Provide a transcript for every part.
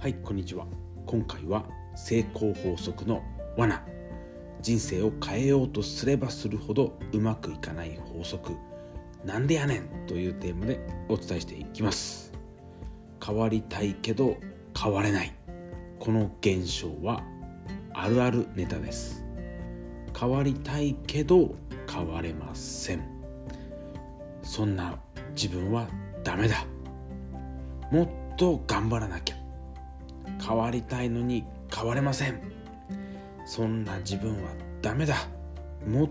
はいこんにちは。今回は成功法則の罠。人生を変えようとすればするほどうまくいかない法則。なんでやねんというテーマでお伝えしていきます。変わりたいけど変われない。この現象はあるあるネタです。変わりたいけど変われません。そんな自分はダメだ。もっと頑張らなきゃ。変わりたいのに変われません。そんな自分はダメだ。もっ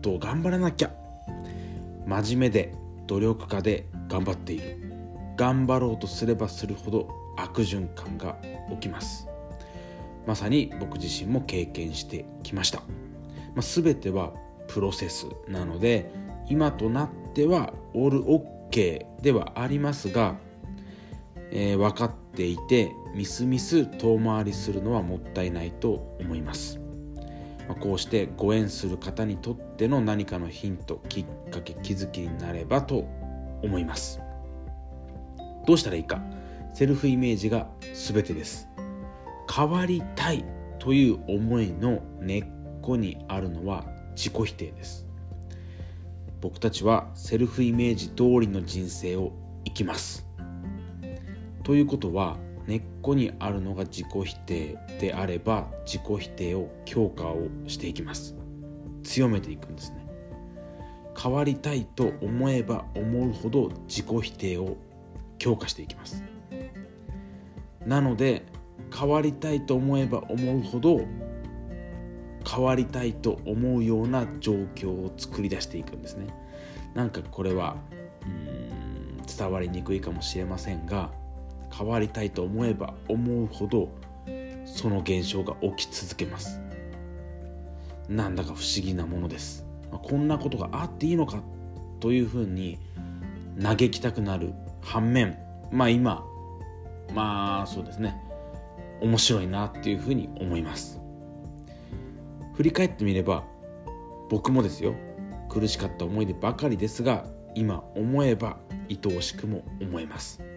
と頑張らなきゃ。真面目で努力家で頑張っている。頑張ろうとすればするほど悪循環が起きます。まさに僕自身も経験してきました、まあ、全てはプロセスなので今となってはオールオッケーではありますが、えー、分かっていてみすみす遠回りするのはもったいないと思います、まあ、こうしてご縁する方にとっての何かのヒントきっかけ気づきになればと思います。どうしたらいいか。セルフイメージが全てです。変わりたいという思いの根っこにあるのは自己否定です。僕たちはセルフイメージ通りの人生を生きます。ということは根っこにあるのが自己否定であれば自己否定を強化をしていきます。強めていくんですね。変わりたいと思えば思うほど自己否定を強化していきます。なので変わりたいと思えば思うほど変わりたいと思うような状況を作り出していくんですね。なんかこれはうん伝わりにくいかもしれませんが変わりたいと思えば思うほどその現象が起き続けます。なんだか不思議なものです。こんなことがあっていいのかというふうに嘆きたくなる反面まあ今まあそうですね。面白いなっていうふうに思います。振り返ってみれば僕もですよ。苦しかった思い出ばかりですが今思えば愛おしくも思えます。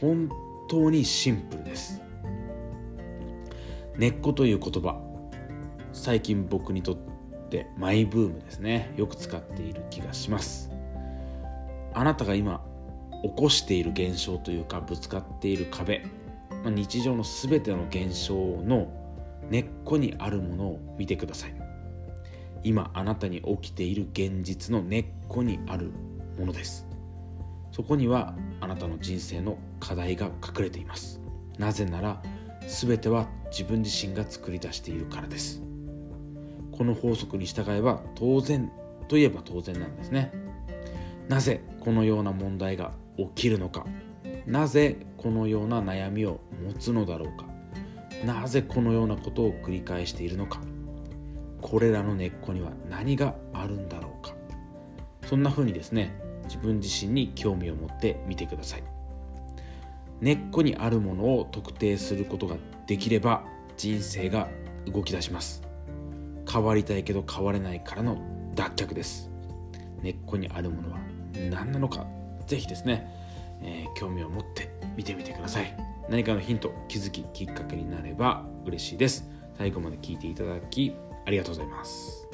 本当にシンプルです。根っこという言葉最近僕にとってマイブームですね。よく使っている気がします。あなたが今起こしている現象というかぶつかっている壁ま日常の全ての現象の根っこにあるものを見てください。今あなたに起きている現実の根っこにあるものです。そこにはあなたの人生の課題が隠れています。なぜなら全ては自分自身が作り出しているからです。この法則に従えば当然といえば当然なんですね。なぜこのような問題が起きるのか。なぜこのような悩みを持つのだろうか。なぜこのようなことを繰り返しているのか。これらの根っこには何があるんだろうか。そんな風にですね自分自身に興味を持ってみてください。根っこにあるものを特定することができれば人生が動き出します。変わりたいけど変われないからの脱却です。根っこにあるものは何なのかぜひですね、えー、興味を持って見てみてください。何かのヒント気づききっかけになれば嬉しいです。最後まで聞いていただきありがとうございます。